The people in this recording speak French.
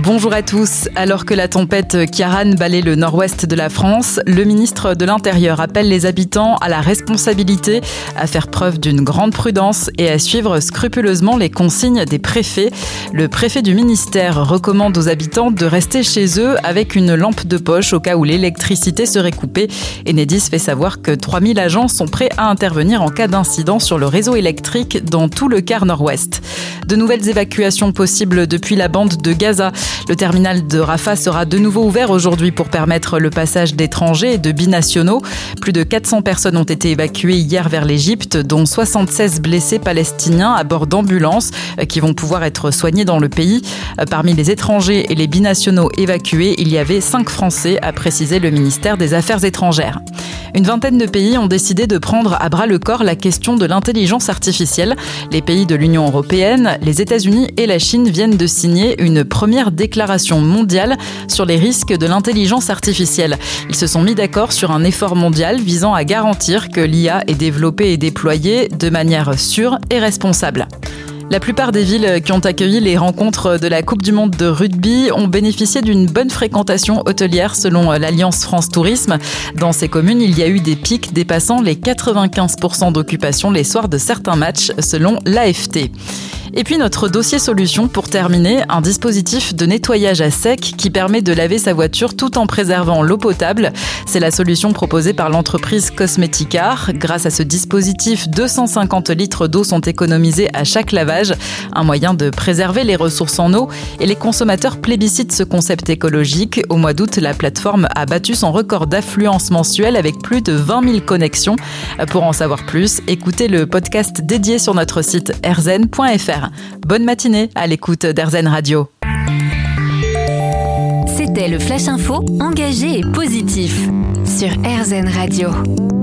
Bonjour à tous. Alors que la tempête Kiaran balaye le nord-ouest de la France, le ministre de l'Intérieur appelle les habitants à la responsabilité, à faire preuve d'une grande prudence et à suivre scrupuleusement les consignes des préfets. Le préfet du ministère recommande aux habitants de rester chez eux avec une lampe de poche au cas où l'électricité serait coupée. Enedis fait savoir que 3000 agents sont prêts à intervenir en cas d'incident sur le réseau électrique dans tout le quart nord-ouest. De nouvelles évacuations possibles depuis la bande de Gaza. Le terminal de Rafah sera de nouveau ouvert aujourd'hui pour permettre le passage d'étrangers et de binationaux. Plus de 400 personnes ont été évacuées hier vers l'Égypte, dont 76 blessés palestiniens à bord d'ambulances qui vont pouvoir être soignés dans le pays. Parmi les étrangers et les binationaux évacués, il y avait 5 Français, a précisé le ministère des Affaires étrangères. Une vingtaine de pays ont décidé de prendre à bras le corps la question de l'intelligence artificielle. Les pays de l'Union européenne, les États-Unis et la Chine viennent de signer une première déclaration mondiale sur les risques de l'intelligence artificielle. Ils se sont mis d'accord sur un effort mondial visant à garantir que l'IA est développée et déployée de manière sûre et responsable. La plupart des villes qui ont accueilli les rencontres de la Coupe du Monde de rugby ont bénéficié d'une bonne fréquentation hôtelière selon l'Alliance France Tourisme. Dans ces communes, il y a eu des pics dépassant les 95% d'occupation les soirs de certains matchs selon l'AFT. Et puis notre dossier solution pour terminer, un dispositif de nettoyage à sec qui permet de laver sa voiture tout en préservant l'eau potable. C'est la solution proposée par l'entreprise Cosmeticar. Grâce à ce dispositif, 250 litres d'eau sont économisés à chaque lavage, un moyen de préserver les ressources en eau et les consommateurs plébiscitent ce concept écologique. Au mois d'août, la plateforme a battu son record d'affluence mensuelle avec plus de 20 000 connexions. Pour en savoir plus, écoutez le podcast dédié sur notre site erzen.fr. Bonne matinée à l'écoute d'Airzen Radio. C'était le Flash Info, engagé et positif sur RZN Radio.